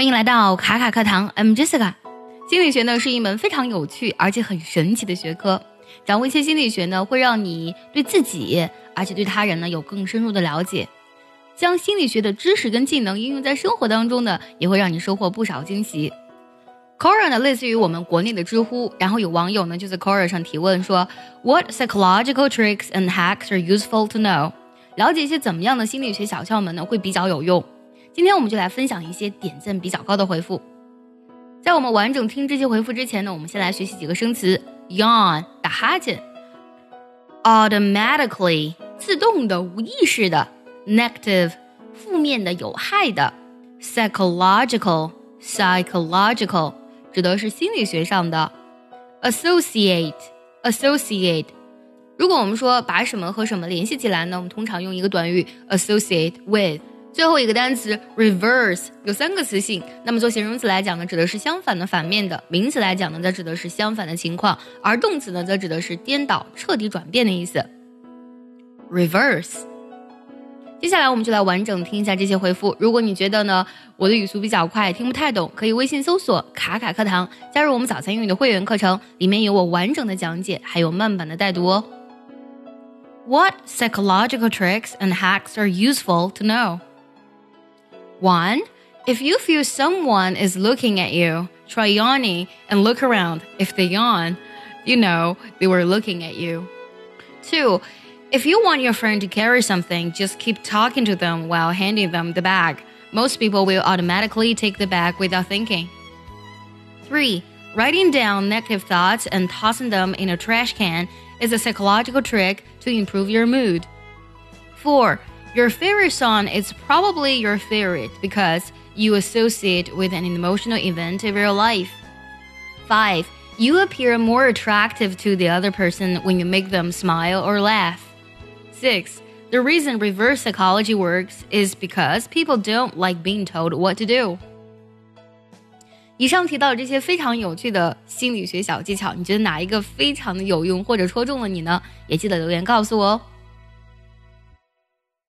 欢迎来到卡卡课堂，I'm Jessica。心理学呢是一门非常有趣而且很神奇的学科。掌握一些心理学呢，会让你对自己，而且对他人呢有更深入的了解。将心理学的知识跟技能应用在生活当中呢，也会让你收获不少惊喜。Quora 呢类似于我们国内的知乎，然后有网友呢就在 Quora 上提问说，What psychological tricks and hacks are useful to know？了解一些怎么样的心理学小窍门呢会比较有用。今天我们就来分享一些点赞比较高的回复。在我们完整听这些回复之前呢，我们先来学习几个生词。：yawn 打哈欠。；automatically 自动的、无意识的。；negative 负面的、有害的。；psychological psychological 指的是心理学上的。；associate associate 如果我们说把什么和什么联系起来呢，我们通常用一个短语 associate with。最后一个单词 reverse 有三个词性，那么做形容词来讲呢，指的是相反的、反面的；名词来讲呢，则指的是相反的情况；而动词呢，则指的是颠倒、彻底转变的意思。reverse。接下来我们就来完整听一下这些回复。如果你觉得呢，我的语速比较快，听不太懂，可以微信搜索“卡卡课堂”，加入我们早餐英语的会员课程，里面有我完整的讲解，还有慢版的带读哦。What psychological tricks and hacks are useful to know? One, if you feel someone is looking at you, try yawning and look around. If they yawn, you know they were looking at you. Two, if you want your friend to carry something, just keep talking to them while handing them the bag. Most people will automatically take the bag without thinking. 3. Writing down negative thoughts and tossing them in a trash can is a psychological trick to improve your mood. 4. Your favorite song is probably your favorite because you associate with an emotional event of your life. 5. You appear more attractive to the other person when you make them smile or laugh. 6. The reason reverse psychology works is because people don't like being told what to do. 以上提到这些非常有趣的心理学小技巧，你觉得哪一个非常的有用或者戳中了你呢？也记得留言告诉我哦。